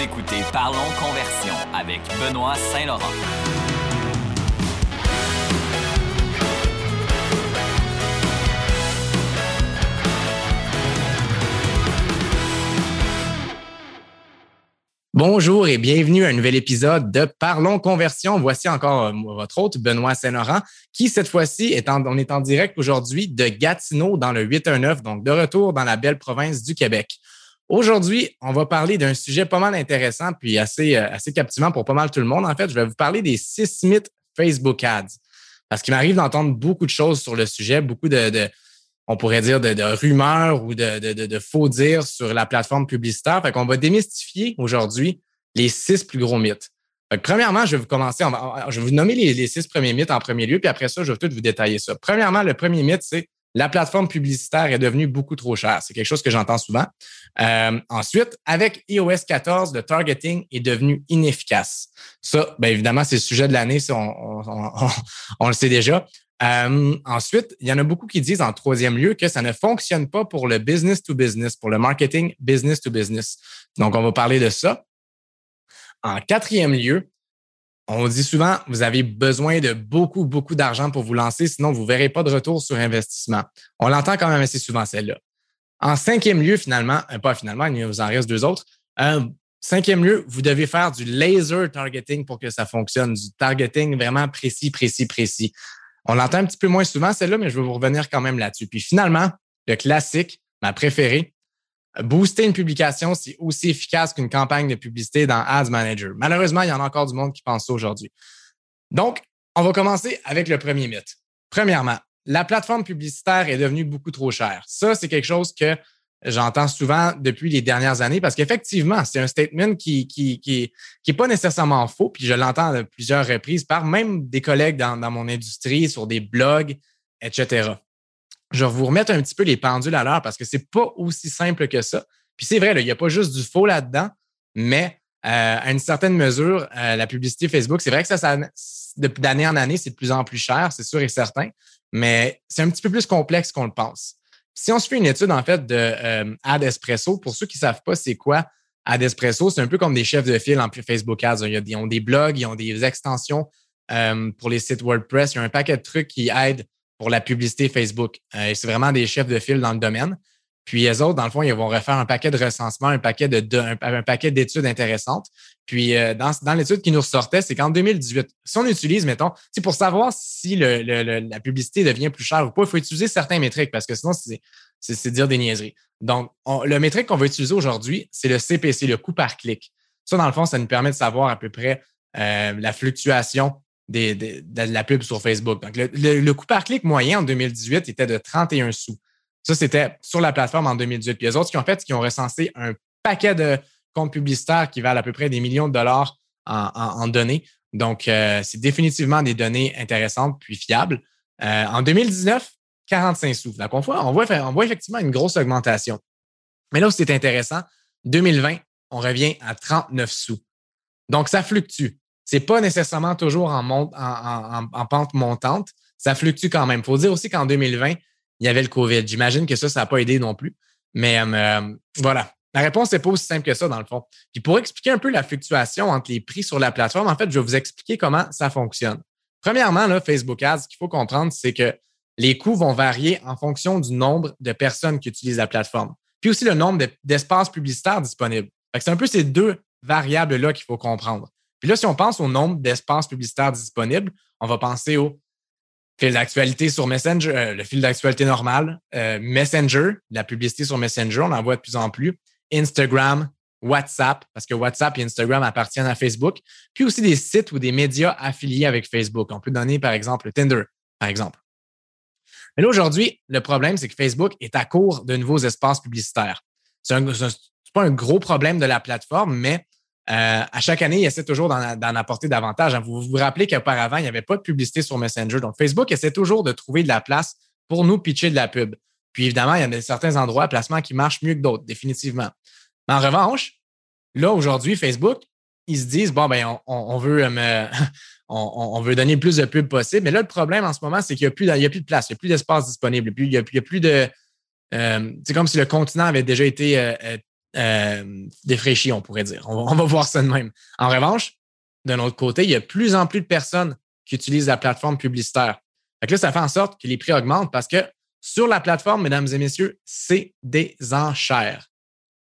Écoutez Parlons Conversion avec Benoît Saint-Laurent. Bonjour et bienvenue à un nouvel épisode de Parlons Conversion. Voici encore euh, votre hôte, Benoît Saint-Laurent, qui cette fois-ci est en, on est en direct aujourd'hui de Gatineau dans le 819, donc de retour dans la belle province du Québec. Aujourd'hui, on va parler d'un sujet pas mal intéressant puis assez, euh, assez captivant pour pas mal tout le monde. En fait, je vais vous parler des six mythes Facebook Ads. Parce qu'il m'arrive d'entendre beaucoup de choses sur le sujet, beaucoup de, on pourrait dire, de, rumeurs ou de, de, faux dires sur la plateforme publicitaire. Fait qu'on va démystifier aujourd'hui les six plus gros mythes. premièrement, je vais vous commencer, je vais vous nommer les, les, six premiers mythes en premier lieu, puis après ça, je vais tout vous détailler ça. Premièrement, le premier mythe, c'est la plateforme publicitaire est devenue beaucoup trop chère. C'est quelque chose que j'entends souvent. Euh, ensuite, avec iOS 14, le targeting est devenu inefficace. Ça, bien évidemment, c'est le sujet de l'année, on, le sait déjà. Euh, ensuite, il y en a beaucoup qui disent en troisième lieu que ça ne fonctionne pas pour le business to business, pour le marketing business to business. Donc, on va parler de ça. En quatrième lieu, on dit souvent, vous avez besoin de beaucoup, beaucoup d'argent pour vous lancer, sinon vous ne verrez pas de retour sur investissement. On l'entend quand même assez souvent, celle-là. En cinquième lieu, finalement, euh, pas finalement, il vous en reste deux autres. Euh, cinquième lieu, vous devez faire du laser targeting pour que ça fonctionne, du targeting vraiment précis, précis, précis. On l'entend un petit peu moins souvent, celle-là, mais je vais vous revenir quand même là-dessus. Puis finalement, le classique, ma préférée, Booster une publication, c'est aussi efficace qu'une campagne de publicité dans Ads Manager. Malheureusement, il y en a encore du monde qui pense ça aujourd'hui. Donc, on va commencer avec le premier mythe. Premièrement, la plateforme publicitaire est devenue beaucoup trop chère. Ça, c'est quelque chose que j'entends souvent depuis les dernières années parce qu'effectivement, c'est un statement qui qui, qui, qui est pas nécessairement faux, puis je l'entends à plusieurs reprises par même des collègues dans mon industrie, sur des blogs, etc je vais vous remettre un petit peu les pendules à l'heure parce que c'est pas aussi simple que ça. Puis c'est vrai, il n'y a pas juste du faux là-dedans, mais euh, à une certaine mesure, euh, la publicité Facebook, c'est vrai que ça, ça d'année en année, c'est de plus en plus cher, c'est sûr et certain, mais c'est un petit peu plus complexe qu'on le pense. Si on se fait une étude, en fait, de euh, Ad Espresso, pour ceux qui ne savent pas c'est quoi Ad Espresso, c'est un peu comme des chefs de file en Facebook Ads. Ils ont des blogs, ils ont des extensions pour les sites WordPress, il y a un paquet de trucs qui aident pour la publicité Facebook. Euh, c'est vraiment des chefs de file dans le domaine. Puis les autres, dans le fond, ils vont refaire un paquet de recensements, un paquet de, un, paquet d'études intéressantes. Puis euh, dans, dans l'étude qui nous ressortait, c'est qu'en 2018, si on utilise, mettons, c'est pour savoir si le, la publicité devient plus chère ou pas, il faut utiliser certains métriques parce que sinon, c'est dire des niaiseries. Donc, le métrique qu'on va utiliser aujourd'hui, c'est le CPC, le coût par clic. Ça, dans le fond, ça nous permet de savoir à peu près euh, la fluctuation de la pub sur Facebook. Donc, le, coût par clic moyen en 2018 était de 31 sous. Ça, c'était sur la plateforme en 2018. Puis les autres qui ont fait, qui ont recensé un paquet de comptes publicitaires qui valent à peu près des millions de dollars en, données. Donc, euh, c'est définitivement des données intéressantes puis fiables. Euh, en 2019, 45 sous. Donc, on voit, on voit, on voit effectivement une grosse augmentation. Mais là où c'est intéressant, 2020, on revient à 39 sous. Donc, ça fluctue c'est pas nécessairement toujours en, en, pente montante. Ça fluctue quand même. Il faut dire aussi qu'en 2020, il y avait le COVID. J'imagine que ça, ça n'a pas aidé non plus. Mais euh, voilà. La réponse n'est pas aussi simple que ça, dans le fond. Puis pour expliquer un peu la fluctuation entre les prix sur la plateforme, en fait, je vais vous expliquer comment ça fonctionne. Premièrement, Facebook Ads, ce qu'il faut comprendre, c'est que les coûts vont varier en fonction du nombre de personnes qui utilisent la plateforme. Puis aussi le nombre d'espaces publicitaires disponibles. C'est un peu ces deux variables-là qu'il faut comprendre. Puis là, si on pense au nombre d'espaces publicitaires disponibles, on va penser au fil d'actualité sur Messenger, euh, le fil d'actualité normal, euh, Messenger, la publicité sur Messenger, on en voit de plus en plus, Instagram, WhatsApp, parce que WhatsApp et Instagram appartiennent à Facebook, puis aussi des sites ou des médias affiliés avec Facebook. On peut donner, par exemple, Tinder, par exemple. Mais là, aujourd'hui, le problème, c'est que Facebook est à court de nouveaux espaces publicitaires. Ce n'est pas un gros problème de la plateforme, mais euh, à chaque année, il essaie toujours d'en apporter davantage. Hein. Vous vous rappelez qu'auparavant, il n'y avait pas de publicité sur Messenger. Donc, Facebook essaie toujours de trouver de la place pour nous pitcher de la pub. Puis évidemment, il y a certains endroits, placements qui marchent mieux que d'autres, définitivement. Mais en revanche, là, aujourd'hui, Facebook, ils se disent, bon, ben, on, veut euh, on, veut donner le plus de pubs possible. Mais là, le problème en ce moment, c'est qu'il n'y a, plus de, a plus de place, il n'y a plus d'espace disponible. il n'y a, plus de. Euh, c'est comme si le continent avait déjà été euh, défraîchi, on pourrait dire. On va, voir ça de même. En revanche, d'un autre côté, il y a de plus en plus de personnes qui utilisent la plateforme publicitaire. Fait là, ça fait en sorte que les prix augmentent parce que sur la plateforme, mesdames et messieurs, c'est des enchères.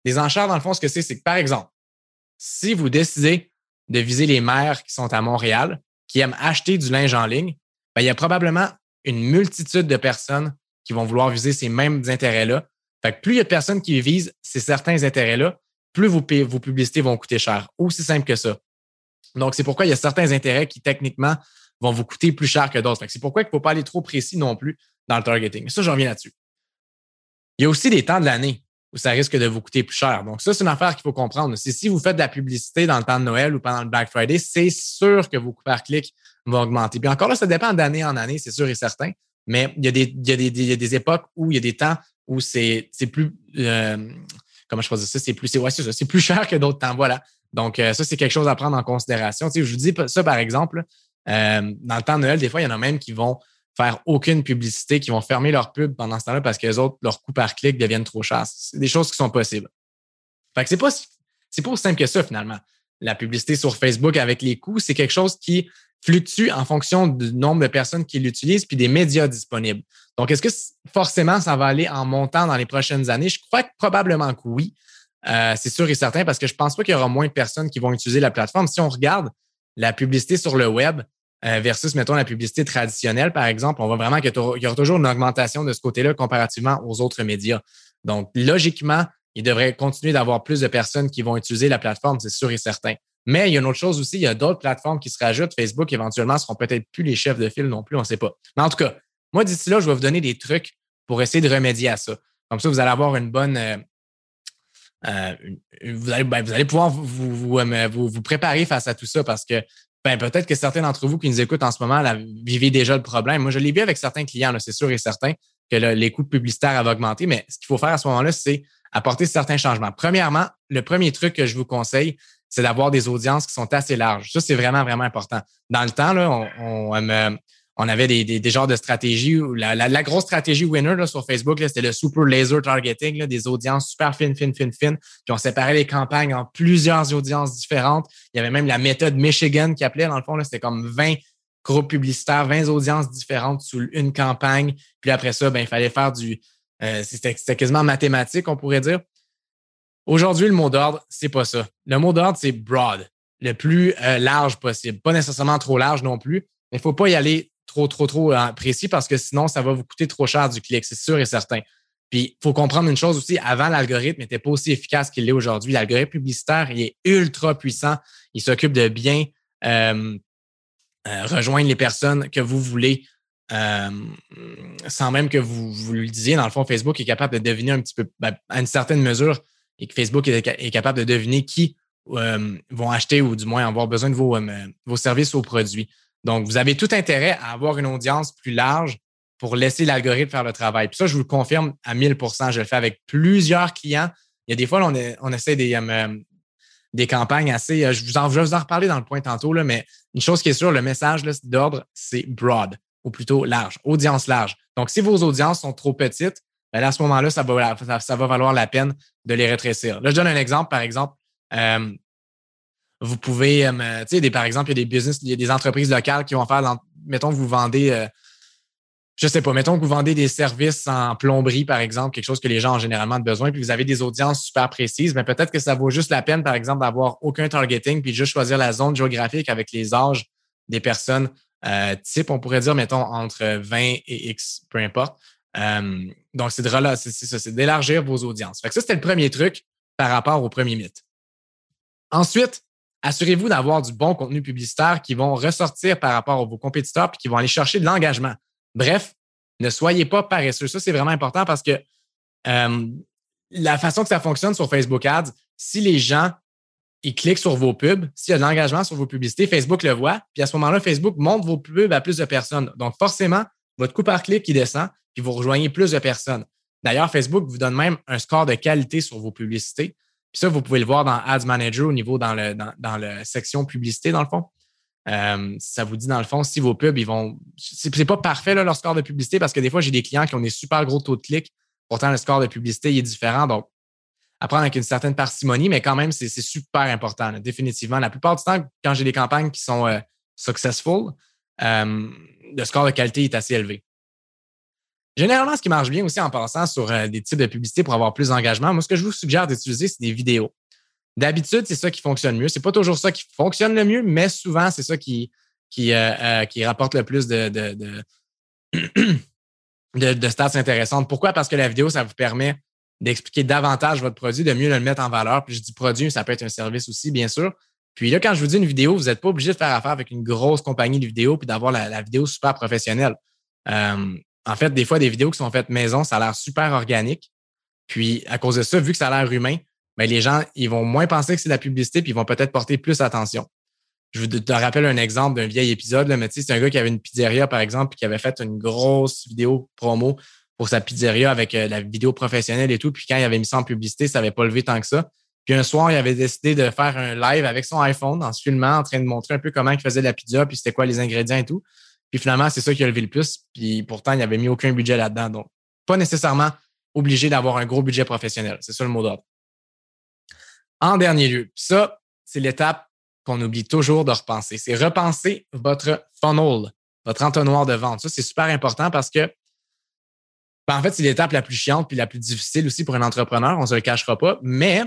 Des enchères, dans le fond, ce que c'est, c'est que, par exemple, si vous décidez de viser les mères qui sont à Montréal, qui aiment acheter du linge en ligne, ben, il y a probablement une multitude de personnes qui vont vouloir viser ces mêmes intérêts-là. Plus il y a de personnes qui visent ces certains intérêts-là, plus vos, publicités vont coûter cher. Aussi simple que ça. Donc, c'est pourquoi il y a certains intérêts qui, techniquement, vont vous coûter plus cher que d'autres. C'est pourquoi il ne faut pas aller trop précis non plus dans le targeting. Mais ça, je reviens là-dessus. Il y a aussi des temps de l'année où ça risque de vous coûter plus cher. Donc, ça, c'est une affaire qu'il faut comprendre. Si vous faites de la publicité dans le temps de Noël ou pendant le Black Friday, c'est sûr que vos coûts par clic vont augmenter. Puis encore là, ça dépend d'année en année, c'est sûr et certain. Mais il y a des époques où il y a des temps où c'est plus euh, comment je peux ça, c'est plus, ouais, c'est plus cher que d'autres temps. Voilà. Donc, euh, ça, c'est quelque chose à prendre en considération. Tu sais, je vous dis ça, par exemple, euh, dans le temps de Noël, des fois, il y en a même qui vont faire aucune publicité, qui vont fermer leur pub pendant ce temps-là parce que les autres, leurs coûts par clic deviennent trop chers. C'est des choses qui sont possibles. Fait que c'est pas, c'est pas aussi simple que ça, finalement. La publicité sur Facebook avec les coûts, c'est quelque chose qui fluctue en fonction du nombre de personnes qui l'utilisent puis des médias disponibles. Donc, est-ce que forcément ça va aller en montant dans les prochaines années? Je crois que probablement que oui. Euh, c'est sûr et certain parce que je pense pas qu'il y aura moins de personnes qui vont utiliser la plateforme. Si on regarde la publicité sur le web euh, versus, mettons, la publicité traditionnelle, par exemple, on voit vraiment qu'il y aura toujours une augmentation de ce côté-là comparativement aux autres médias. Donc, logiquement, il devrait continuer d'avoir plus de personnes qui vont utiliser la plateforme, c'est sûr et certain. Mais il y a une autre chose aussi, il y a d'autres plateformes qui se rajoutent. Facebook, éventuellement, seront peut-être plus les chefs de file non plus, on ne sait pas. Mais en tout cas, moi, d'ici là, je vais vous donner des trucs pour essayer de remédier à ça. Comme ça, vous allez avoir une bonne. Euh, euh, vous, allez, ben, vous, allez, pouvoir vous, euh, vous, préparer face à tout ça parce que ben, peut-être que certains d'entre vous qui nous écoutent en ce moment là, vivez déjà le problème. Moi, je l'ai vu avec certains clients, c'est sûr et certain que les coûts publicitaires avaient augmenté, mais ce qu'il faut faire à ce moment-là, c'est apporter certains changements. Premièrement, le premier truc que je vous conseille, c'est d'avoir des audiences qui sont assez larges. Ça, c'est vraiment, vraiment important. Dans le temps, là, on, euh, avait des, genres de stratégies. La, la, grosse stratégie winner là, sur Facebook, c'était le super laser targeting, des audiences super fines, fines, fines, fines. Puis on séparait les campagnes en plusieurs audiences différentes. Il y avait même la méthode Michigan qui appelait, dans le fond, c'était comme 20 groupes publicitaires, 20 audiences différentes sous une campagne. Puis après ça, ben, il fallait faire du. Euh, c'était quasiment mathématique, on pourrait dire. Aujourd'hui, le mot d'ordre, c'est pas ça. Le mot d'ordre, c'est broad, le plus euh, large possible. Pas nécessairement trop large non plus, mais il faut pas y aller trop, trop, trop euh, précis parce que sinon, ça va vous coûter trop cher du clic, c'est sûr et certain. Puis, il faut comprendre une chose aussi, avant, l'algorithme n'était pas aussi efficace qu'il l'est aujourd'hui. L'algorithme publicitaire, il est ultra puissant. Il s'occupe de bien rejoindre les personnes que vous voulez sans même que vous, le disiez. Dans le fond, Facebook est capable de deviner un petit peu, ben, à une certaine mesure, et que Facebook est, capable de deviner qui euh, vont acheter ou du moins avoir besoin de vos, euh, vos services ou produits. Donc, vous avez tout intérêt à avoir une audience plus large pour laisser l'algorithme faire le travail. Puis ça, je vous le confirme à 1000% Je le fais avec plusieurs clients. Il y a des fois, on, essaie des, euh, des campagnes assez. Je vous, en, je vais vous en reparler dans le point tantôt, mais une chose qui est sûre, le message d'ordre, c'est broad, ou plutôt large, audience large. Donc, si vos audiences sont trop petites, ben à ce moment-là, ça va, ça, va valoir la peine de les rétrécir. Là, je donne un exemple, par exemple. Euh, vous pouvez, euh, tu sais, par exemple, il y a des business, il y a des entreprises locales qui vont faire, mettons que vous vendez, euh, je sais pas, mettons que vous vendez des services en plomberie, par exemple, quelque chose que les gens ont généralement besoin, puis vous avez des audiences super précises, mais peut-être que ça vaut juste la peine, par exemple, d'avoir aucun targeting, puis juste choisir la zone géographique avec les âges des personnes euh, type, on pourrait dire, mettons, entre 20 et X, peu importe. Euh, donc, c'est c'est d'élargir vos audiences. Fait que ça, c'était le premier truc par rapport au premier mythe. Ensuite, assurez-vous d'avoir du bon contenu publicitaire qui vont ressortir par rapport à vos compétiteurs puis qui vont aller chercher de l'engagement. Bref, ne soyez pas paresseux. Ça, c'est vraiment important parce que euh, la façon que ça fonctionne sur Facebook Ads, si les gens ils cliquent sur vos pubs, s'il y a de l'engagement sur vos publicités, Facebook le voit, puis à ce moment-là, Facebook montre vos pubs à plus de personnes. Donc, forcément, votre coût par clic qui descend, puis vous rejoignez plus de personnes. D'ailleurs, Facebook vous donne même un score de qualité sur vos publicités. Puis ça, vous pouvez le voir dans Ads Manager au niveau dans la section publicité, dans le fond. Euh, ça vous dit dans le fond si vos pubs, ils vont. C'est pas parfait leur score de publicité parce que des fois, j'ai des clients qui ont des super gros taux de clics. Pourtant, le score de publicité il est différent. Donc, prendre avec une certaine parcimonie, mais quand même, c'est super important, définitivement. La plupart du temps, quand j'ai des campagnes qui sont euh, successful, euh, le score de qualité est assez élevé. Généralement, ce qui marche bien aussi en passant sur euh, des types de publicité pour avoir plus d'engagement, moi, ce que je vous suggère d'utiliser, c'est des vidéos. D'habitude, c'est ça qui fonctionne mieux. C'est pas toujours ça qui fonctionne le mieux, mais souvent, c'est ça qui, qui, qui rapporte le plus de, de, de, de stats intéressantes. Pourquoi? Parce que la vidéo, ça vous permet d'expliquer davantage votre produit, de mieux le mettre en valeur. Puis je dis produit, ça peut être un service aussi, bien sûr. Puis là, quand je vous dis une vidéo, vous n'êtes pas obligé de faire affaire avec une grosse compagnie de vidéo puis d'avoir la, vidéo super professionnelle. Euh, en fait, des fois, des vidéos qui sont faites maison, ça a l'air super organique. Puis à cause de ça, vu que ça a l'air humain, ben, les gens, ils vont moins penser que c'est de la publicité, puis ils vont peut-être porter plus attention. Je vous te rappelle un exemple d'un vieil épisode, là, mais c'est un gars qui avait une pizzeria, par exemple, puis qui avait fait une grosse vidéo promo pour sa pizzeria avec euh, la vidéo professionnelle et tout. Puis quand il avait mis ça en publicité, ça n'avait pas levé tant que ça. Puis un soir, il avait décidé de faire un live avec son iPhone en se filmant, en train de montrer un peu comment il faisait la pizza, puis c'était quoi les ingrédients et tout. Puis finalement, c'est ça qui a levé le plus. Puis pourtant, il n'avait mis aucun budget là-dedans. Donc, pas nécessairement obligé d'avoir un gros budget professionnel. C'est ça le mot d'ordre. En dernier lieu, ça, c'est l'étape qu'on oublie toujours de repenser. C'est repenser votre funnel, votre entonnoir de vente. Ça, c'est super important parce que en fait, c'est l'étape la plus chiante puis la plus difficile aussi pour un entrepreneur, on ne se le cachera pas. Mais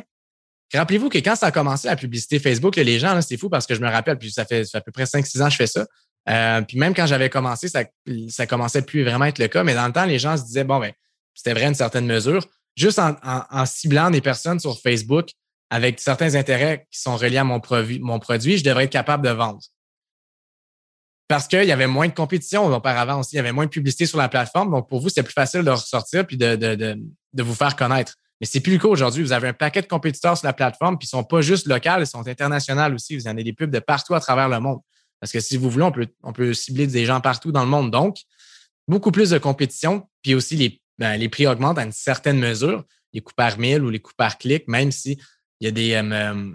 rappelez-vous que quand ça a commencé la publicité Facebook, les gens, c'est fou parce que je me rappelle, puis ça fait, à peu près 5-6 ans que je fais ça. Euh, puis même quand j'avais commencé, ça, ça commençait plus vraiment être le cas. Mais dans le temps, les gens se disaient, bon, ben, c'était vrai une certaine mesure. Juste en, ciblant des personnes sur Facebook avec certains intérêts qui sont reliés à mon produit, je devrais être capable de vendre parce qu'il y avait moins de compétition auparavant aussi. Il y avait moins de publicité sur la plateforme. Donc, pour vous, c'était plus facile de ressortir puis de, de, de, vous faire connaître. Mais c'est plus le cas aujourd'hui. Vous avez un paquet de compétiteurs sur la plateforme, puis ils sont pas juste locaux, ils sont internationaux aussi. Vous en avez des pubs de partout à travers le monde. Parce que si vous voulez, on peut, on peut cibler des gens partout dans le monde. Donc, beaucoup plus de compétition, puis aussi les, ben, les prix augmentent à une certaine mesure, les coûts par mille ou les coûts par clic, même s'il y a des, euh,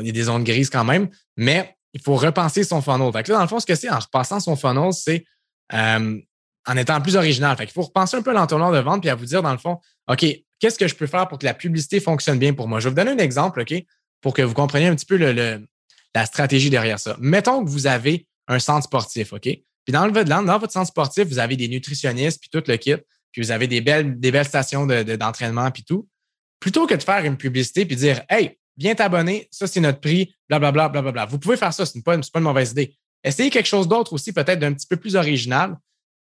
il y a des zones grises quand même. Mais il faut repenser son funnel. Fait dans le fond, ce que c'est en repassant son funnel, c'est euh, en étant plus original. Fait faut repenser un peu l'entonnoir de vente puis à vous dire, dans le fond, OK, qu'est-ce que je peux faire pour que la publicité fonctionne bien pour moi? Je vais vous donner un exemple, OK, pour que vous compreniez un petit peu la stratégie derrière ça. Mettons que vous avez un centre sportif, OK? Puis dans, le, dans votre centre sportif, vous avez des nutritionnistes puis tout le kit, puis vous avez des belles, des belles stations d'entraînement de, puis tout. Plutôt que de faire une publicité puis dire, Hey, viens t'abonner, ça c'est notre prix, blablabla, blablabla. Vous pouvez faire ça, ce n'est pas, pas, une mauvaise idée. Essayez quelque chose d'autre aussi, peut-être d'un petit peu plus original,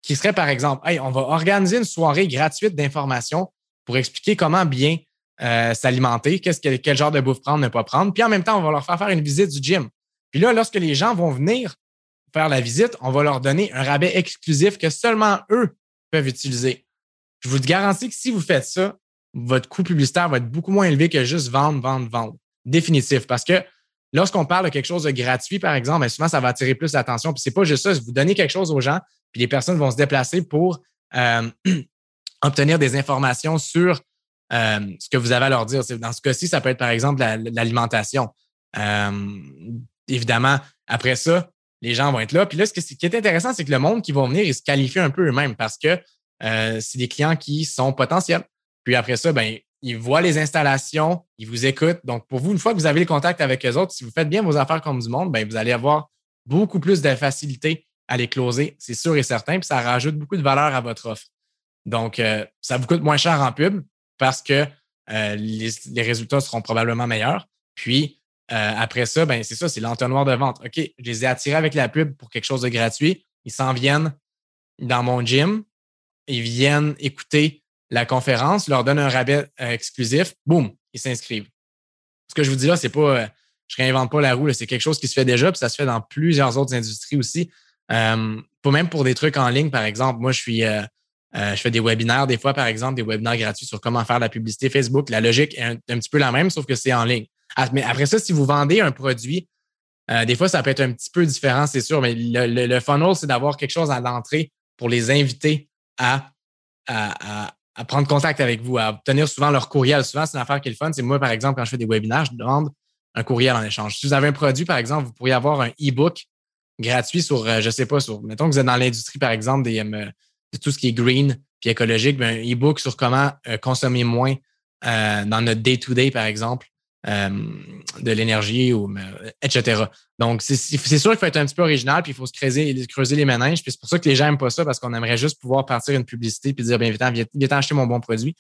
qui serait par exemple, hey, on va organiser une soirée gratuite d'information pour expliquer comment bien euh, s'alimenter, qu'est-ce que, quel genre de bouffe prendre, ne pas prendre. Puis en même temps, on va leur faire faire une visite du gym. Puis là, lorsque les gens vont venir faire la visite, on va leur donner un rabais exclusif que seulement eux peuvent utiliser. Je vous garantis que si vous faites ça, votre coût publicitaire va être beaucoup moins élevé que juste vendre, vendre, vendre. Définitif. Parce que lorsqu'on parle de quelque chose de gratuit, par exemple, ben, souvent, ça va attirer plus l'attention. Puis c'est pas juste ça, vous donnez quelque chose aux gens, puis les personnes vont se déplacer pour euh, obtenir des informations sur euh, ce que vous avez à leur dire. Dans ce cas-ci, ça peut être par exemple l'alimentation. Euh, évidemment, après ça, les gens vont être là. Puis là, ce qui est intéressant, c'est que le monde qui va venir, ils se qualifient un peu eux-mêmes parce que c'est des clients qui sont potentiels. Puis après ça, ben, ils voient les installations, ils vous écoutent. Donc, pour vous, une fois que vous avez le contact avec eux autres, si vous faites bien vos affaires comme du monde, ben, vous allez avoir beaucoup plus de facilité à les closer, c'est sûr et certain, puis ça rajoute beaucoup de valeur à votre offre. Donc, euh, ça vous coûte moins cher en pub parce que euh, les, résultats seront probablement meilleurs. Puis, euh, après ça, ben, c'est ça, c'est l'entonnoir de vente. OK, je les ai attirés avec la pub pour quelque chose de gratuit. Ils s'en viennent dans mon gym. Ils viennent écouter la conférence, leur donne un rabais euh, exclusif, boum, ils s'inscrivent. Ce que je vous dis là, c'est pas, euh, je réinvente pas la roue, c'est quelque chose qui se fait déjà, puis ça se fait dans plusieurs autres industries aussi. Euh, pas même pour des trucs en ligne, par exemple. Moi, je suis, je fais des webinaires des fois, par exemple, des webinaires gratuits sur comment faire la publicité Facebook. La logique est un, petit peu la même, sauf que c'est en ligne. Ah, mais après ça, si vous vendez un produit, des fois, ça peut être un petit peu différent, c'est sûr, mais le, funnel, c'est d'avoir quelque chose à l'entrée pour les inviter à prendre contact avec vous, à obtenir souvent leur courriel. Souvent, c'est une affaire qui est le fun. C'est moi, par exemple, quand je fais des webinaires, je demande un courriel en échange. Si vous avez un produit, par exemple, vous pourriez avoir un e-book gratuit sur, euh, je sais pas, sur, mettons que vous êtes dans l'industrie, par exemple, des, euh, de tout ce qui est green puis écologique, ben, un e-book sur comment euh, consommer moins euh, dans notre day-to-day, par exemple, euh, de l'énergie, ou etc. Donc, c'est sûr qu'il faut être un petit peu original, puis il faut se creuser, creuser les méninges. Puis c'est pour ça que les gens n'aiment pas ça, parce qu'on aimerait juste pouvoir partir une publicité puis dire, bien, viens, viens acheter mon bon produit.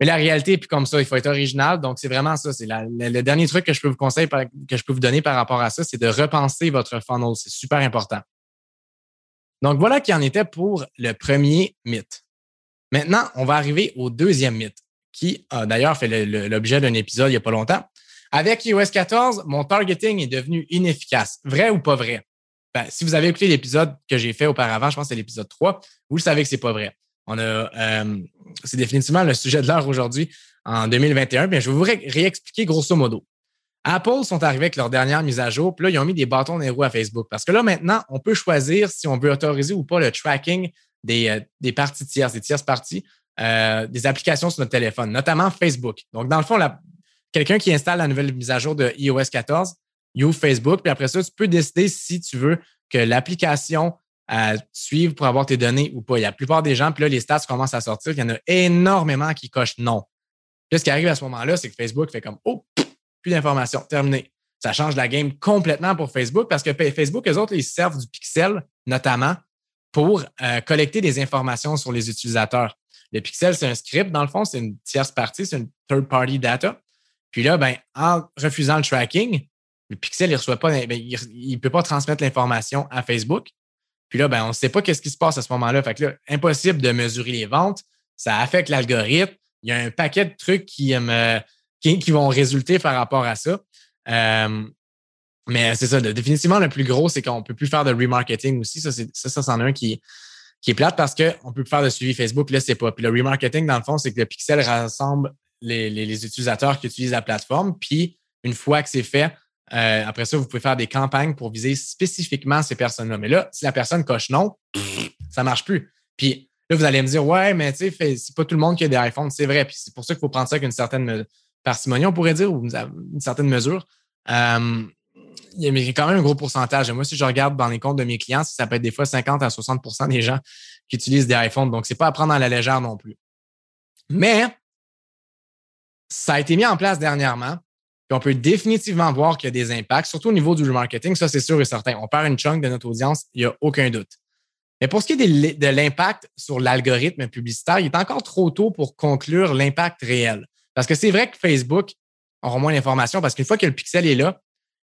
Mais la réalité est plus comme ça. Il faut être original. Donc, c'est vraiment ça. C'est le dernier truc que je peux vous conseiller, que je peux vous donner par rapport à ça, c'est de repenser votre funnel. C'est super important. Donc, voilà qui en était pour le premier mythe. Maintenant, on va arriver au deuxième mythe, qui a d'ailleurs fait l'objet d'un épisode il n'y a pas longtemps. Avec iOS 14, mon targeting est devenu inefficace. Vrai ou pas vrai? Ben, si vous avez écouté l'épisode que j'ai fait auparavant, je pense que c'est l'épisode 3, vous le savez que c'est pas vrai. On a, euh, c'est définitivement le sujet de l'heure aujourd'hui en 2021. Bien, je vais vous réexpliquer grosso modo. Apple sont arrivés avec leur dernière mise à jour, puis là, ils ont mis des bâtons dans les roues à Facebook. Parce que là, maintenant, on peut choisir si on veut autoriser ou pas le tracking des, euh, des parties tierces, des tierces parties, euh, des applications sur notre téléphone, notamment Facebook. Donc, dans le fond, quelqu'un qui installe la nouvelle mise à jour de iOS 14, you Facebook, puis après ça, tu peux décider si tu veux que l'application à suivre pour avoir tes données ou pas. Il y a la plupart des gens, puis là, les stats commencent à sortir. Il y en a énormément qui cochent non. Puis ce qui arrive à ce moment-là, c'est que Facebook fait comme Oh, plus d'informations, terminé. Ça change la game complètement pour Facebook parce que Facebook, eux autres, ils servent du pixel, notamment, pour euh, collecter des informations sur les utilisateurs. Le pixel, c'est un script, dans le fond, c'est une tierce partie, c'est une third-party data. Puis là, ben, en refusant le tracking, le pixel, il reçoit pas, ben, il ne peut pas transmettre l'information à Facebook. Puis là, ben, on ne sait pas qu'est-ce qui se passe à ce moment-là. Fait que là, impossible de mesurer les ventes. Ça affecte l'algorithme. Il y a un paquet de trucs qui, euh, qui, vont résulter par rapport à ça. Euh, mais c'est ça, définitivement, le plus gros, c'est qu'on ne peut plus faire de remarketing aussi. Ça, ça, ça, c'en est un qui, qui est plate parce qu'on peut faire de suivi Facebook. Là, c'est pas. Puis le remarketing, dans le fond, c'est que le pixel rassemble les, les utilisateurs qui utilisent la plateforme. Puis une fois que c'est fait, euh, après ça, vous pouvez faire des campagnes pour viser spécifiquement ces personnes-là. Mais là, si la personne coche non, ça ne marche plus. Puis là, vous allez me dire, ouais, mais tu sais, c'est pas tout le monde qui a des iPhones. C'est vrai. Puis c'est pour ça qu'il faut prendre ça avec une certaine parcimonie, on pourrait dire, ou une certaine mesure. Euh, il y a quand même un gros pourcentage. moi, si je regarde dans les comptes de mes clients, ça peut être des fois 50 à 60% des gens qui utilisent des iPhones. Donc, c'est pas à prendre à la légère non plus. Mais ça a été mis en place dernièrement on peut définitivement voir qu'il y a des impacts, surtout au niveau du remarketing. Ça, c'est sûr et certain. On perd une chunk de notre audience, il n'y a aucun doute. Mais pour ce qui est de l'impact sur l'algorithme publicitaire, il est encore trop tôt pour conclure l'impact réel. Parce que c'est vrai que Facebook aura moins d'informations parce qu'une fois que le pixel est là,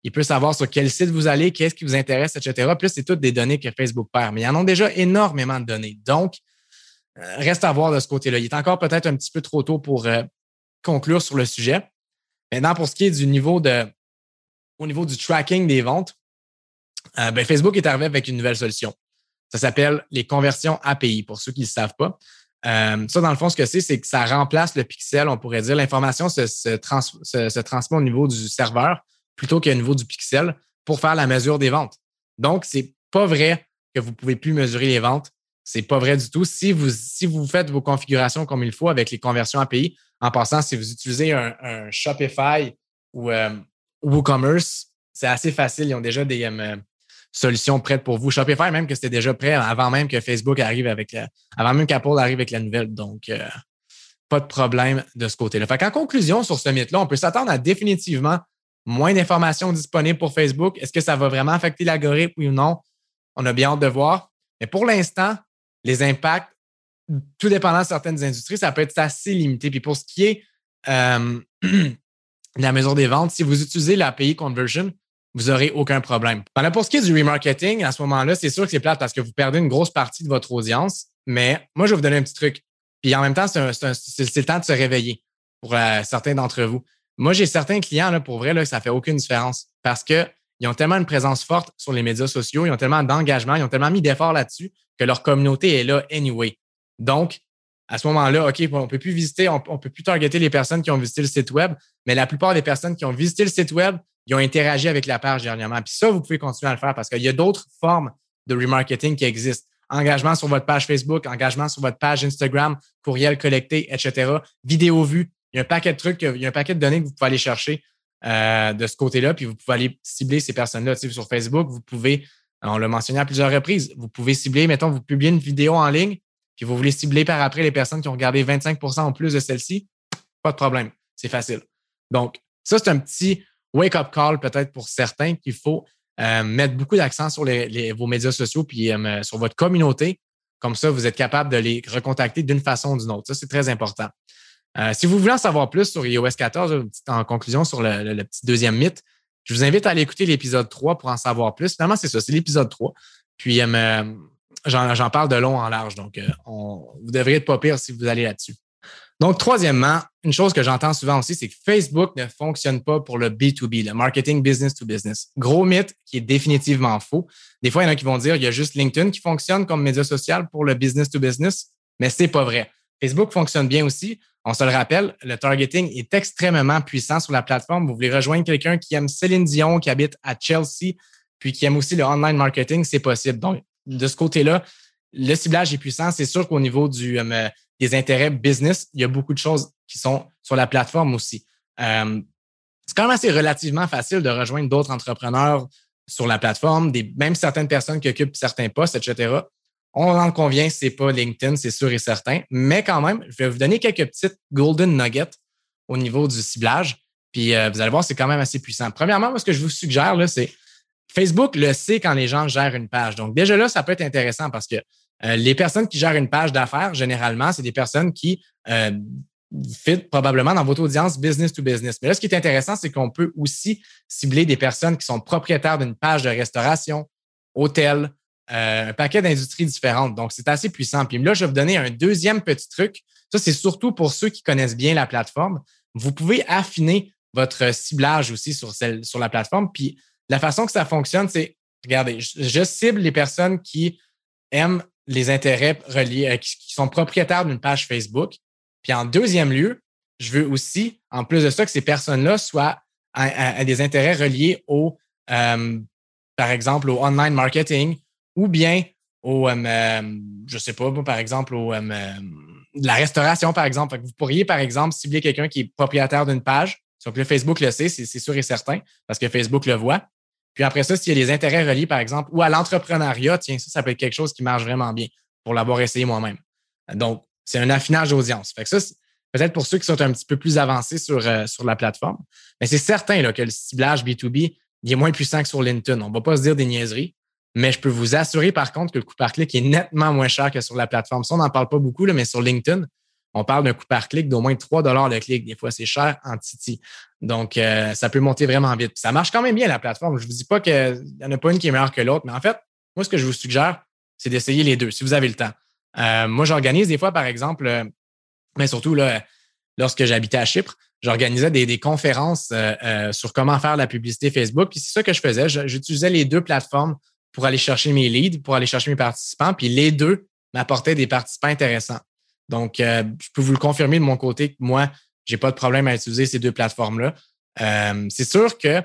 il peut savoir sur quel site vous allez, qu'est-ce qui vous intéresse, etc. Plus, c'est toutes des données que Facebook perd. Mais il y en a déjà énormément de données. Donc, euh, reste à voir de ce côté-là. Il est encore peut-être un petit peu trop tôt pour euh, conclure sur le sujet. Maintenant, pour ce qui est du niveau de, au niveau du tracking des ventes, euh, ben, Facebook est arrivé avec une nouvelle solution. Ça s'appelle les conversions API, pour ceux qui ne le savent pas. Ça, dans le fond, ce que c'est, c'est que ça remplace le pixel, on pourrait dire. L'information se, se, se, transmet au niveau du serveur plutôt qu'au niveau du pixel pour faire la mesure des ventes. Donc, c'est pas vrai que vous pouvez plus mesurer les ventes. C'est pas vrai du tout. Si vous, faites vos configurations comme il faut avec les conversions API, en passant, si vous utilisez un, Shopify ou euh, WooCommerce, c'est assez facile. Ils ont déjà des euh, solutions prêtes pour vous. Shopify, même que c'était déjà prêt avant même que Facebook arrive avec la, avant même qu'Apple arrive avec la nouvelle. Donc, euh, pas de problème de ce côté-là. Fait qu'en conclusion, sur ce mythe-là, on peut s'attendre à définitivement moins d'informations disponibles pour Facebook. Est-ce que ça va vraiment affecter l'algorithme ou non? On a bien hâte de voir. Mais pour l'instant, les impacts tout dépendant de certaines industries, ça peut être assez limité. Puis pour ce qui est euh, de la mesure des ventes, si vous utilisez l'API Conversion, vous n'aurez aucun problème. pour ce qui est du remarketing, à ce moment-là, c'est sûr que c'est plate parce que vous perdez une grosse partie de votre audience. Mais moi, je vais vous donner un petit truc. Puis en même temps, c'est le temps de se réveiller pour euh, certains d'entre vous. Moi, j'ai certains clients, là, pour vrai, là, ça fait aucune différence parce qu'ils ont tellement une présence forte sur les médias sociaux, ils ont tellement d'engagement, ils ont tellement mis d'efforts là-dessus que leur communauté est là anyway. Donc, à ce moment-là, OK, on ne peut plus visiter, on ne peut plus targeter les personnes qui ont visité le site web, mais la plupart des personnes qui ont visité le site web, ils ont interagi avec la page dernièrement. Puis ça, vous pouvez continuer à le faire parce qu'il y a d'autres formes de remarketing qui existent. Engagement sur votre page Facebook, engagement sur votre page Instagram, courriel collecté, etc. Vidéo vue. Il y a un paquet de trucs, y a un paquet de données que vous pouvez aller chercher euh, de ce côté-là, puis vous pouvez aller cibler ces personnes-là. sur Facebook, vous pouvez, on l'a mentionné à plusieurs reprises, vous pouvez cibler, mettons, vous publiez une vidéo en ligne, puis vous voulez cibler par après les personnes qui ont regardé 25% en plus de celle-ci, Pas de problème. C'est facile. Donc, ça, c'est un petit wake-up call peut-être pour certains qu'il faut euh, mettre beaucoup d'accent sur vos médias sociaux puis euh, sur votre communauté. Comme ça, vous êtes capable de les recontacter d'une façon ou d'une autre. Ça, c'est très important. Euh, si vous voulez en savoir plus sur iOS 14, en conclusion sur le, petit deuxième mythe, je vous invite à aller écouter l'épisode 3 pour en savoir plus. Finalement, c'est ça, c'est l'épisode 3. Puis, j'en parle de long en large. Donc, vous devriez être pas pire si vous allez là-dessus. Donc, troisièmement, une chose que j'entends souvent aussi, c'est que Facebook ne fonctionne pas pour le B2B, le marketing business to business. Gros mythe qui est définitivement faux. Des fois, il y en a qui vont dire qu'il y a juste LinkedIn qui fonctionne comme média social pour le business to business, mais c'est pas vrai. Facebook fonctionne bien aussi. On se le rappelle, le targeting est extrêmement puissant sur la plateforme. Vous voulez rejoindre quelqu'un qui aime Céline Dion, qui habite à Chelsea, puis qui aime aussi le online marketing, c'est possible. Donc, de ce côté-là, le ciblage est puissant. C'est sûr qu'au niveau euh, des intérêts business, il y a beaucoup de choses qui sont sur la plateforme aussi. Euh, c'est quand même assez relativement facile de rejoindre d'autres entrepreneurs sur la plateforme, des, même certaines personnes qui occupent certains postes, etc. On en convient, c'est pas LinkedIn, c'est sûr et certain. Mais quand même, je vais vous donner quelques petites golden nuggets au niveau du ciblage. Puis euh, vous allez voir, c'est quand même assez puissant. Premièrement, ce que je vous suggère, là, c'est Facebook le sait quand les gens gèrent une page. Donc, déjà là, ça peut être intéressant parce que euh, les personnes qui gèrent une page d'affaires, généralement, c'est des personnes qui euh, probablement dans votre audience business to business. Mais là, ce qui est intéressant, c'est qu'on peut aussi cibler des personnes qui sont propriétaires d'une page de restauration, hôtel, euh, un paquet d'industries différentes. Donc, c'est assez puissant. Puis là, je vais vous donner un deuxième petit truc. Ça, c'est surtout pour ceux qui connaissent bien la plateforme. Vous pouvez affiner votre ciblage aussi sur, sur la plateforme. Puis la façon que ça fonctionne, c'est, regardez, je cible les personnes qui aiment les intérêts reliés, euh, qui, sont propriétaires d'une page Facebook. Puis en deuxième lieu, je veux aussi, en plus de ça, que ces personnes-là soient à, des intérêts reliés au, euh, par exemple, au online marketing ou bien au, euh, euh je sais pas, par exemple, au la restauration, par exemple. vous pourriez, par exemple, cibler quelqu'un qui est propriétaire d'une page. Donc, le Facebook le sait, c'est sûr et certain, parce que Facebook le voit. Puis après ça, s'il y a des intérêts reliés, par exemple, ou à l'entrepreneuriat, tiens, ça, ça peut être quelque chose qui marche vraiment bien pour l'avoir essayé moi-même. Donc, c'est un affinage d'audience. Fait que ça, peut-être pour ceux qui sont un petit peu plus avancés sur, euh, sur la plateforme. Mais c'est certain là, que le ciblage B2B il est moins puissant que sur LinkedIn. On ne va pas se dire des niaiseries, mais je peux vous assurer par contre que le coût par clic est nettement moins cher que sur la plateforme. Ça, on n'en parle pas beaucoup, là, mais sur LinkedIn, on parle d'un coût par clic d'au moins 3 le clic. Des fois, c'est cher en Titi. Donc, euh, ça peut monter vraiment vite. ça marche quand même bien, la plateforme. Je ne vous dis pas qu'il n'y en a pas une qui est meilleure que l'autre, mais en fait, moi, ce que je vous suggère, c'est d'essayer les deux, si vous avez le temps. Euh, moi, j'organise des fois, par exemple, euh, mais surtout là, lorsque j'habitais à Chypre, j'organisais des, conférences sur comment faire la publicité Facebook. Puis c'est ça que je faisais. J'utilisais les deux plateformes pour aller chercher mes leads, pour aller chercher mes participants. Puis les deux m'apportaient des participants intéressants. Donc, euh, je peux vous le confirmer de mon côté que moi, j'ai pas de problème à utiliser ces deux plateformes-là. Euh, c'est sûr que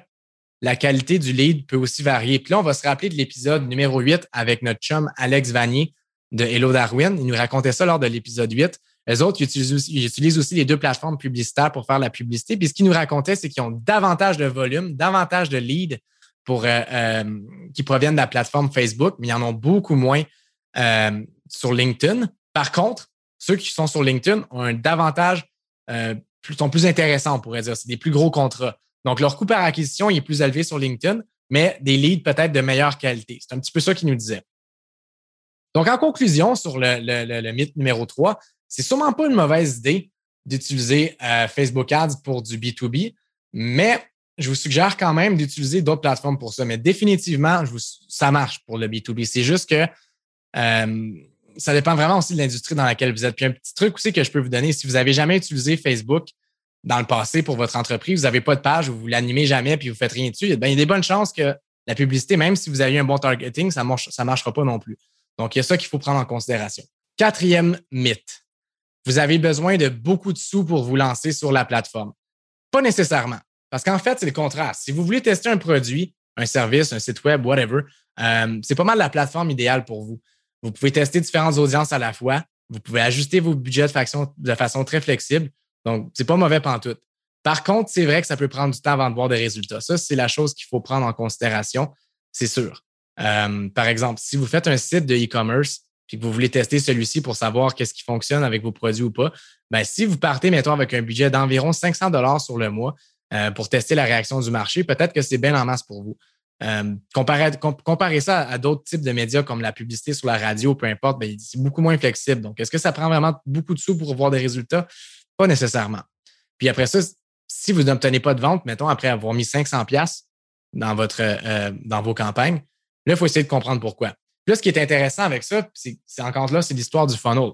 la qualité du lead peut aussi varier. Puis là, on va se rappeler de l'épisode numéro 8 avec notre chum Alex Vanier de Hello Darwin. Il nous racontait ça lors de l'épisode 8. Les autres, ils utilisent, aussi, les deux plateformes publicitaires pour faire la publicité. Puis ce qu'ils nous racontaient, c'est qu'ils ont davantage de volume, davantage de leads pour, euh, qui proviennent de la plateforme Facebook, mais ils en ont beaucoup moins sur LinkedIn. Par contre, ceux qui sont sur LinkedIn ont un davantage, euh, sont plus intéressants, on pourrait dire. C'est des plus gros contrats. Donc, leur coût par acquisition est plus élevé sur LinkedIn, mais des leads peut-être de meilleure qualité. C'est un petit peu ça qu'il nous disait. Donc, en conclusion, sur le, mythe numéro 3, c'est sûrement pas une mauvaise idée d'utiliser euh, Facebook Ads pour du B2B, mais je vous suggère quand même d'utiliser d'autres plateformes pour ça. Mais définitivement, ça marche pour le B2B. C'est juste que euh, ça dépend vraiment aussi de l'industrie dans laquelle vous êtes. Puis un petit truc aussi que je peux vous donner, si vous n'avez jamais utilisé Facebook dans le passé pour votre entreprise, vous n'avez pas de page, vous ne l'animez jamais, puis vous ne faites rien dessus, ben, il y a des bonnes chances que la publicité, même si vous avez un bon targeting, ça ne ça marchera pas non plus. Donc, il y a ça qu'il faut prendre en considération. Quatrième mythe. Vous avez besoin de beaucoup de sous pour vous lancer sur la plateforme. Pas nécessairement. Parce qu'en fait, c'est le contraire. Si vous voulez tester un produit, un service, un site web, whatever, euh, c'est pas mal la plateforme idéale pour vous. Vous pouvez tester différentes audiences à la fois. Vous pouvez ajuster vos budgets de façon, de façon très flexible. Donc, c'est pas mauvais tout. Par contre, c'est vrai que ça peut prendre du temps avant de voir des résultats. Ça, c'est la chose qu'il faut prendre en considération, c'est sûr. Euh, par exemple, si vous faites un site de e-commerce puis que vous voulez tester celui-ci pour savoir qu'est-ce qui fonctionne avec vos produits ou pas, Ben, si vous partez, mettons, avec un budget d'environ 500 dollars sur le mois euh, pour tester la réaction du marché, peut-être que c'est bien en masse pour vous. Euh, comparez, ça à, d'autres types de médias comme la publicité sur la radio, peu importe, ben, c'est beaucoup moins flexible. Donc, est-ce que ça prend vraiment beaucoup de sous pour voir des résultats? Pas nécessairement. Puis après ça, si vous n'obtenez pas de vente, mettons, après avoir mis 500 pièces dans, votre, euh, dans vos campagnes, là, il faut essayer de comprendre pourquoi. là, ce qui est intéressant avec ça, c'est encore là, c'est l'histoire du funnel.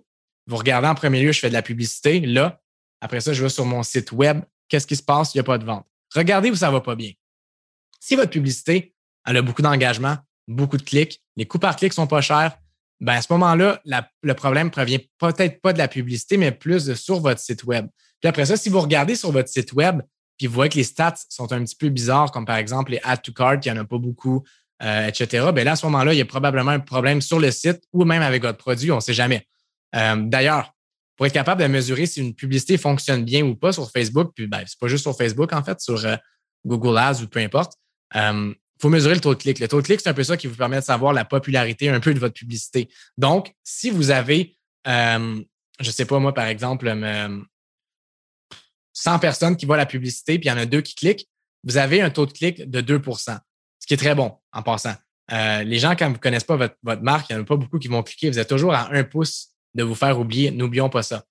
Vous regardez en premier lieu, je fais de la publicité. Là, après ça, je vais sur mon site web. Qu'est-ce qui se passe? Il n'y a pas de vente. Regardez où ça va pas bien. Si votre publicité, elle a beaucoup d'engagement, beaucoup de clics, les coûts par clic sont pas chers, ben à ce moment-là, le problème provient peut-être pas de la publicité, mais plus sur votre site web. Puis après ça, si vous regardez sur votre site web, puis vous voyez que les stats sont un petit peu bizarres, comme par exemple les add to cart, il n'y en a pas beaucoup, euh, etc., bien là, à ce moment-là, il y a probablement un problème sur le site ou même avec votre produit, on ne sait jamais. Euh, d'ailleurs, pour être capable de mesurer si une publicité fonctionne bien ou pas sur Facebook, puis ben, c'est pas juste sur Facebook, en fait, sur euh, Google Ads ou peu importe, il euh, faut mesurer le taux de clic. Le taux de clic, c'est un peu ça qui vous permet de savoir la popularité un peu de votre publicité. Donc, si vous avez, je ne sais pas, moi, par exemple, 100 personnes qui voient la publicité, puis il y en a deux qui cliquent, vous avez un taux de clic de 2% ce qui est très bon en passant. les gens, quand vous ne connaissent pas votre, votre marque, il n'y en a pas beaucoup qui vont cliquer. Vous êtes toujours à un pouce de vous faire oublier. N'oublions pas ça.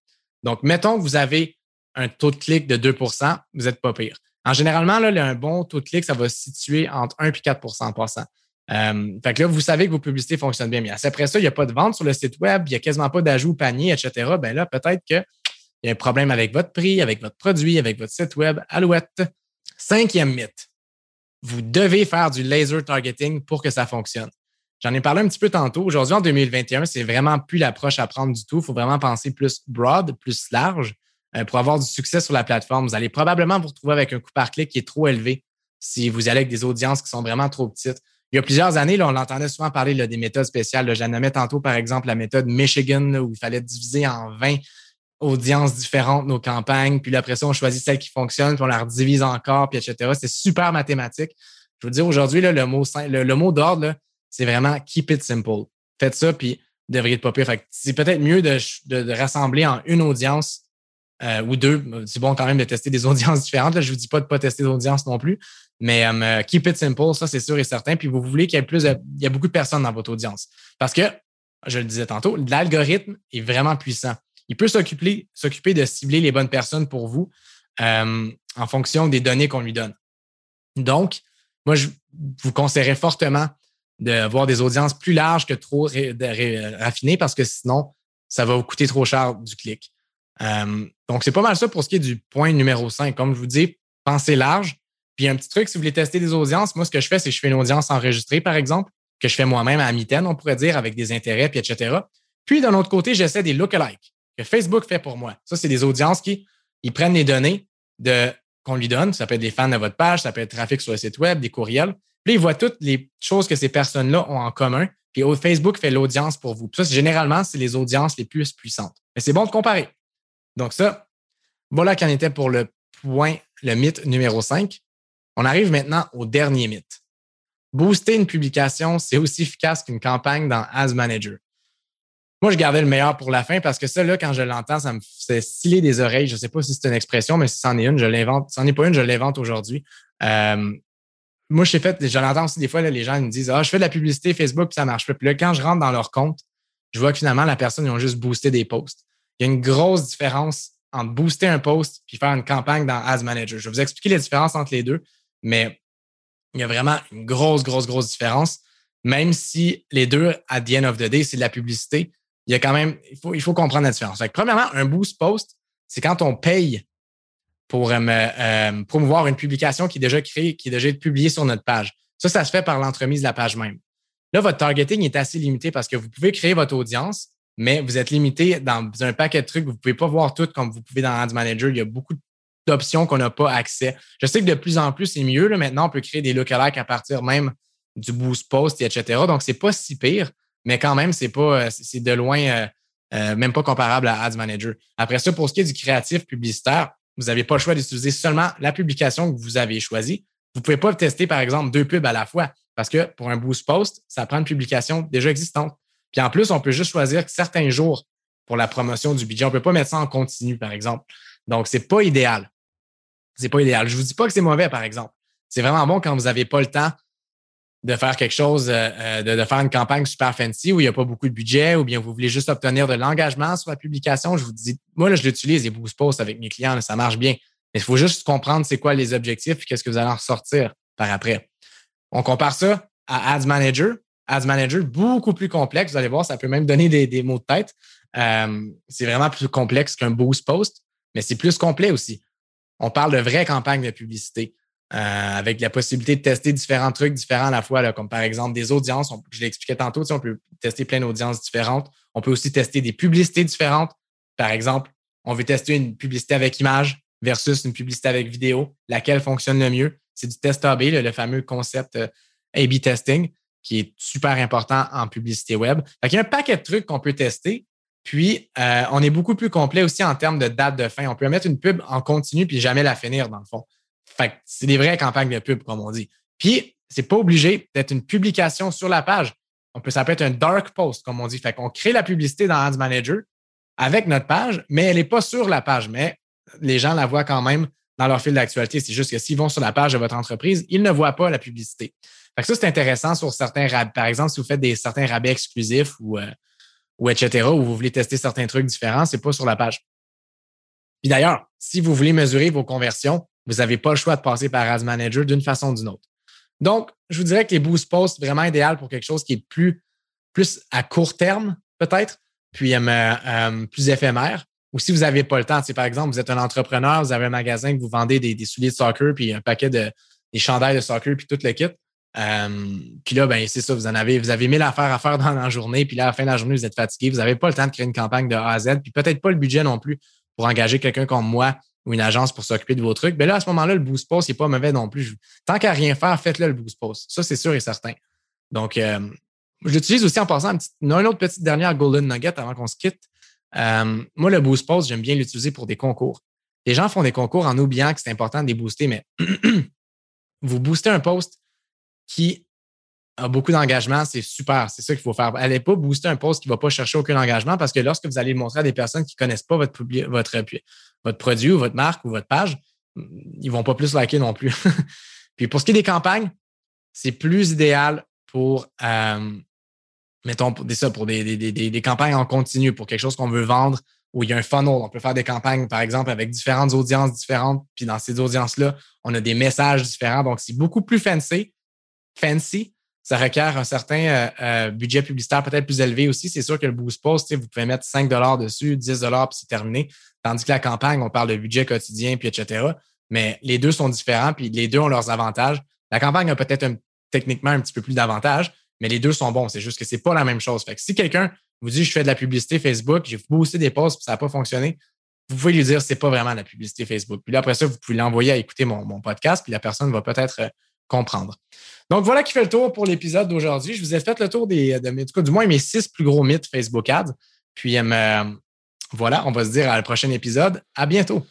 Donc, mettons que vous avez un taux de clic de 2% vous n'êtes pas pire. En généralement, là, un bon taux de clic, ça va se situer entre 1 et 4 en passant. Euh, fait que là, vous savez que vos publicités fonctionnent bien. Mais après ça, il n'y a pas de vente sur le site web, il n'y a quasiment pas d'ajout panier, etc. Ben là, peut-être qu'il y a un problème avec votre prix, avec votre produit, avec votre site web. Alouette. Cinquième mythe. Vous devez faire du laser targeting pour que ça fonctionne. J'en ai parlé un petit peu tantôt. Aujourd'hui, en 2021, c'est vraiment plus l'approche à prendre du tout. Il faut vraiment penser plus broad, plus large euh, pour avoir du succès sur la plateforme. Vous allez probablement vous retrouver avec un coût par clic qui est trop élevé si vous allez avec des audiences qui sont vraiment trop petites. Il y a plusieurs années, là, on entendait souvent parler des méthodes spéciales. J'en nommais tantôt, par exemple, la méthode Michigan, où il fallait diviser en 20 audiences différentes nos campagnes. Puis après ça, on choisit celle qui fonctionne, puis on la redivise encore, puis etc. C'est super mathématique. Je veux dire, aujourd'hui, le mot, le, le mot d'ordre, c'est vraiment keep it simple. Faites ça, puis vous devriez être pas pire. c'est peut-être mieux de, de, rassembler en une audience euh, ou deux. C'est bon quand même de tester des audiences différentes. Là, je vous dis pas de pas tester d'audience non plus, mais euh, keep it simple, ça c'est sûr et certain. Puis vous voulez qu'il y ait plus, il y a beaucoup de personnes dans votre audience, parce que je le disais tantôt, l'algorithme est vraiment puissant. Il peut s'occuper, s'occuper de cibler les bonnes personnes pour vous euh, en fonction des données qu'on lui donne. Donc, moi, je vous conseillerais fortement d'avoir des audiences plus larges que trop raffinées parce que sinon, ça va vous coûter trop cher du clic. Euh, donc, c'est pas mal ça pour ce qui est du point numéro 5. Comme je vous dis, pensez large. Puis un petit truc, si vous voulez tester des audiences, moi, ce que je fais, c'est que je fais une audience enregistrée, par exemple, que je fais moi-même à mi-temps, on pourrait dire, avec des intérêts, puis etc. Puis, d'un autre côté, j'essaie des lookalikes que Facebook fait pour moi. Ça, c'est des audiences qui ils prennent les données de, qu'on lui donne. Ça peut être des fans de votre page, ça peut être trafic sur le site web, des courriels. Puis, ils voient toutes les choses que ces personnes-là ont en commun. Puis, Facebook fait l'audience pour vous. Puis ça, généralement, c'est les audiences les plus puissantes. Mais c'est bon de comparer. Donc, ça, voilà qu'en était pour le point, le mythe numéro 5. On arrive maintenant au dernier mythe. Booster une publication, c'est aussi efficace qu'une campagne dans Ads Manager. Moi, je gardais le meilleur pour la fin parce que ça, là, quand je l'entends, ça me fait sciller des oreilles. Je ne sais pas si c'est une expression, mais si c'en est une, je l'invente. Si c'en est pas une, je l'invente aujourd'hui. Euh, moi, j'ai fait, je l'entends aussi des fois, les gens me disent Ah, je fais de la publicité Facebook puis ça marche pas. Puis là, quand je rentre dans leur compte, je vois que finalement, la personne, ils ont juste boosté des posts. Il y a une grosse différence entre booster un post puis faire une campagne dans Ads Manager. Je vais vous expliquer les différences entre les deux, mais il y a vraiment une grosse, grosse, grosse différence. Même si les deux, à the end of the day, c'est de la publicité, il y a quand même, il faut, il faut comprendre la différence. premièrement, un boost post, c'est quand on paye pour euh, euh, promouvoir une publication qui est déjà créée, qui est déjà publiée sur notre page. Ça, ça se fait par l'entremise de la page même. Là, votre targeting est assez limité parce que vous pouvez créer votre audience, mais vous êtes limité dans un paquet de trucs. Vous ne pouvez pas voir tout comme vous pouvez dans Ads Manager. Il y a beaucoup d'options qu'on n'a pas accès. Je sais que de plus en plus, c'est mieux. Là. Maintenant, on peut créer des lookalikes à partir même du boost post, etc. Donc, c'est pas si pire, mais quand même, c'est pas, c'est de loin, euh, même pas comparable à Ads Manager. Après ça, pour ce qui est du créatif publicitaire, vous n'avez pas le choix d'utiliser seulement la publication que vous avez choisie. Vous ne pouvez pas tester, par exemple, deux pubs à la fois parce que pour un boost post, ça prend une publication déjà existante. Puis en plus, on peut juste choisir certains jours pour la promotion du budget. On ne peut pas mettre ça en continu, par exemple. Donc, ce n'est pas idéal. C'est pas idéal. Je ne vous dis pas que c'est mauvais, par exemple. C'est vraiment bon quand vous n'avez pas le temps de faire quelque chose, euh, euh, de, faire une campagne super fancy où il n'y a pas beaucoup de budget ou bien vous voulez juste obtenir de l'engagement sur la publication. Je vous dis, moi, là, je l'utilise, les boost posts avec mes clients, ça marche bien. Mais il faut juste comprendre c'est quoi les objectifs et qu'est-ce que vous allez en ressortir par après. On compare ça à Ads Manager. Ads Manager, beaucoup plus complexe. Vous allez voir, ça peut même donner des, mots de tête. Euh, c'est vraiment plus complexe qu'un boost post, mais c'est plus complet aussi. On parle de vraies campagnes de publicité. Euh, avec la possibilité de tester différents trucs différents à la fois, comme par exemple des audiences. je l'expliquais tantôt, on peut tester plein d'audiences différentes. On peut aussi tester des publicités différentes. Par exemple, on veut tester une publicité avec image versus une publicité avec vidéo. Laquelle fonctionne le mieux? C'est du test A-B, le, fameux concept euh, A-B testing, qui est super important en publicité web. Il y a un paquet de trucs qu'on peut tester. Puis, euh, on est beaucoup plus complet aussi en termes de date de fin. On peut mettre une pub en continu puis jamais la finir, dans le fond. Fait c'est des vraies campagnes de pub, comme on dit. Puis, c'est pas obligé d'être une publication sur la page. On peut, ça peut être un dark post, comme on dit. Fait qu'on crée la publicité dans Ads Manager avec notre page, mais elle n'est pas sur la page. Mais les gens la voient quand même dans leur fil d'actualité. C'est juste que s'ils vont sur la page de votre entreprise, ils ne voient pas la publicité. Fait que ça, c'est intéressant sur certains rabais. Par exemple, si vous faites des certains rabais exclusifs ou, euh, ou etc., ou vous voulez tester certains trucs différents, c'est pas sur la page. Puis d'ailleurs, si vous voulez mesurer vos conversions, vous n'avez pas le choix de passer par Ads Manager d'une façon ou d'une autre. Donc, je vous dirais que les boost posts, vraiment idéal pour quelque chose qui est plus, à court terme, peut-être, puis euh, euh, plus éphémère. Ou si vous n'avez pas le temps, par exemple, vous êtes un entrepreneur, vous avez un magasin que vous vendez des, souliers de soccer, puis un paquet de des chandails de soccer, puis tout le kit. Euh, puis là, ben, c'est ça, vous en avez, vous avez mille affaires à faire dans la journée, puis là, à la fin de la journée, vous êtes fatigué, vous n'avez pas le temps de créer une campagne de A à Z, puis peut-être pas le budget non plus pour engager quelqu'un comme moi ou une agence pour s'occuper de vos trucs, bien là, à ce moment-là, le boost post n'est pas mauvais non plus. Tant qu'à rien faire, faites-le le boost post. Ça, c'est sûr et certain. Donc, euh, je l'utilise aussi en passant une, autre petite dernière Golden Nugget avant qu'on se quitte. Euh, moi, le boost post, j'aime bien l'utiliser pour des concours. Les gens font des concours en oubliant que c'est important de les booster, mais vous boostez un post qui beaucoup d'engagement, c'est super. C'est ça qu'il faut faire. Allez pas booster un post qui ne va pas chercher aucun engagement parce que lorsque vous allez le montrer à des personnes qui ne connaissent pas votre, votre, votre produit ou votre marque ou votre page, ils ne vont pas plus liker non plus. Puis pour ce qui est des campagnes, c'est plus idéal pour, euh, mettons, pour, des, ça, pour des, des, des, des, campagnes en continu, pour quelque chose qu'on veut vendre, où il y a un funnel. On peut faire des campagnes, par exemple, avec différentes audiences différentes. Puis dans ces audiences-là, on a des messages différents. Donc, c'est beaucoup plus fancy. Fancy ça requiert un certain euh, euh, budget publicitaire peut-être plus élevé aussi. C'est sûr que le boost post, vous pouvez mettre 5 dessus, 10 puis c'est terminé. Tandis que la campagne, on parle de budget quotidien, puis etc. Mais les deux sont différents, puis les deux ont leurs avantages. La campagne a peut-être techniquement un petit peu plus d'avantages, mais les deux sont bons. C'est juste que c'est pas la même chose. Fait que si quelqu'un vous dit je fais de la publicité Facebook, j'ai boosté des posts, puis ça n'a pas fonctionné, vous pouvez lui dire c'est pas vraiment de la publicité Facebook. Puis là, après ça, vous pouvez l'envoyer à écouter mon, podcast, puis la personne va peut-être euh, comprendre. Donc, voilà qui fait le tour pour l'épisode d'aujourd'hui. Je vous ai fait le tour des, de, du moins mes six plus gros mythes Facebook Ads. Puis, euh, voilà, on va se dire à le prochain épisode. À bientôt.